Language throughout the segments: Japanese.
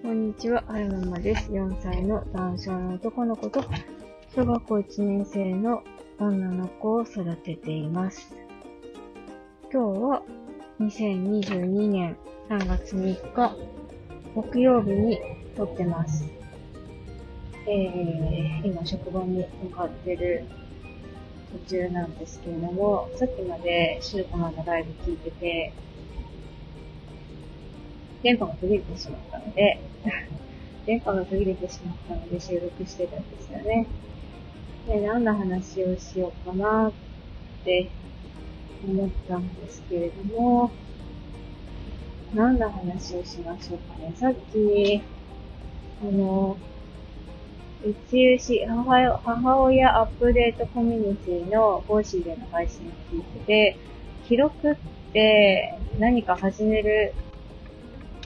こんにちは、あやママです。4歳の男性の男の子と、小学校1年生の女の子を育てています。今日は2022年3月3日、木曜日に撮ってます。えー、今職場に向かってる途中なんですけれども、さっきまでシルコマのライブ聞いてて、電波が途切れてしまったので、電波が途切れてしまったので収録してたんですよね。で、何の話をしようかなって思ったんですけれども、何の話をしましょうかね。さっき、あの、宇宙史母母親アップデートコミュニティの Voicy での配信を聞いてて、記録って何か始める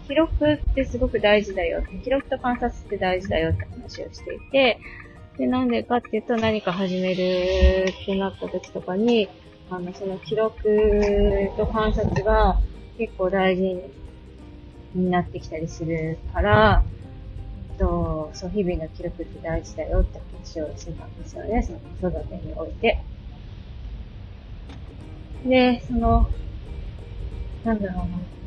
記録ってすごく大事だよ。記録と観察って大事だよって話をしていて、で、なんでかっていうと何か始めるってなった時とかに、あの、その記録と観察が結構大事になってきたりするから、と、そう、日々の記録って大事だよって話をしてたんですよね。その子育てにおいて。で、その、なんだろうな。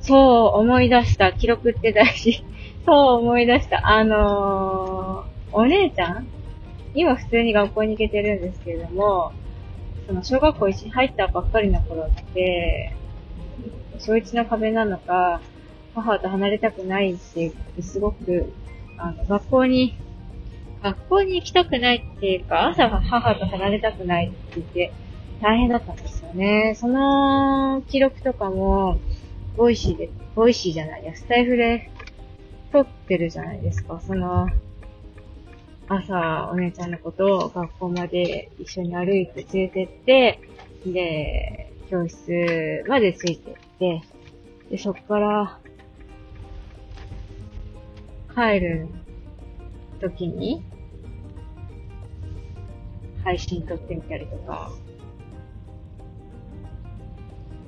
そう思い出した。記録って大事。そう思い出した。あのー、お姉ちゃん？今普通に学校に行けてるんですけれども、その小学校一緒に入ったばっかりの頃って、小一の壁なのか、母と離れたくないってすごく、あの、学校に、学校に行きたくないっていうか、朝は母と離れたくないって言って大変だったんですよね。その記録とかも、 Voicy で、 Voicy じゃないや、スタイフで撮ってるじゃないですか。その、朝、お姉ちゃんのことを学校まで一緒に歩いて連れてって、で、教室までついてって、で、そっから、帰る時に、配信撮ってみたりとか、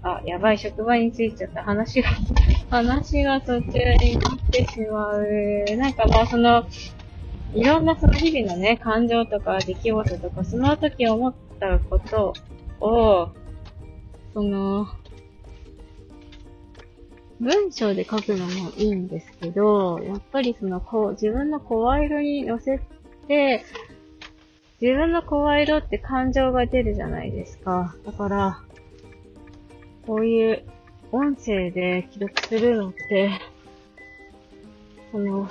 あ、やばい、職場に着いちゃった。話が、話が途中になってしまう。なんかまあその、いろんなその日々のね、感情とか出来事とか、その時思ったことを、その、文章で書くのもいいんですけど、やっぱりその、こう、自分の声色に乗せて、自分の声色って感情が出るじゃないですか。だから、こういう音声で記録するのって、その、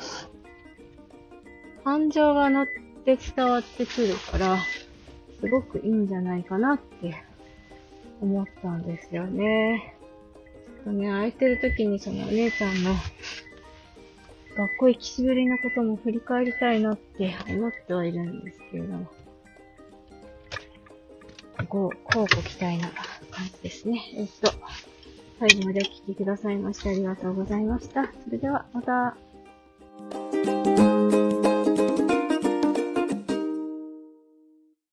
感情が乗って伝わってくるから、すごくいいんじゃないかなって思ったんですよね。ちょっとね、空いてる時にそのお姉ちゃんの学校行きしぶりのことも振り返りたいなって思ってはいるんですけれども。こう、こうご期待な感じですね。えっと、最後までお聴きくださいましてありがとうございました。それでは、また。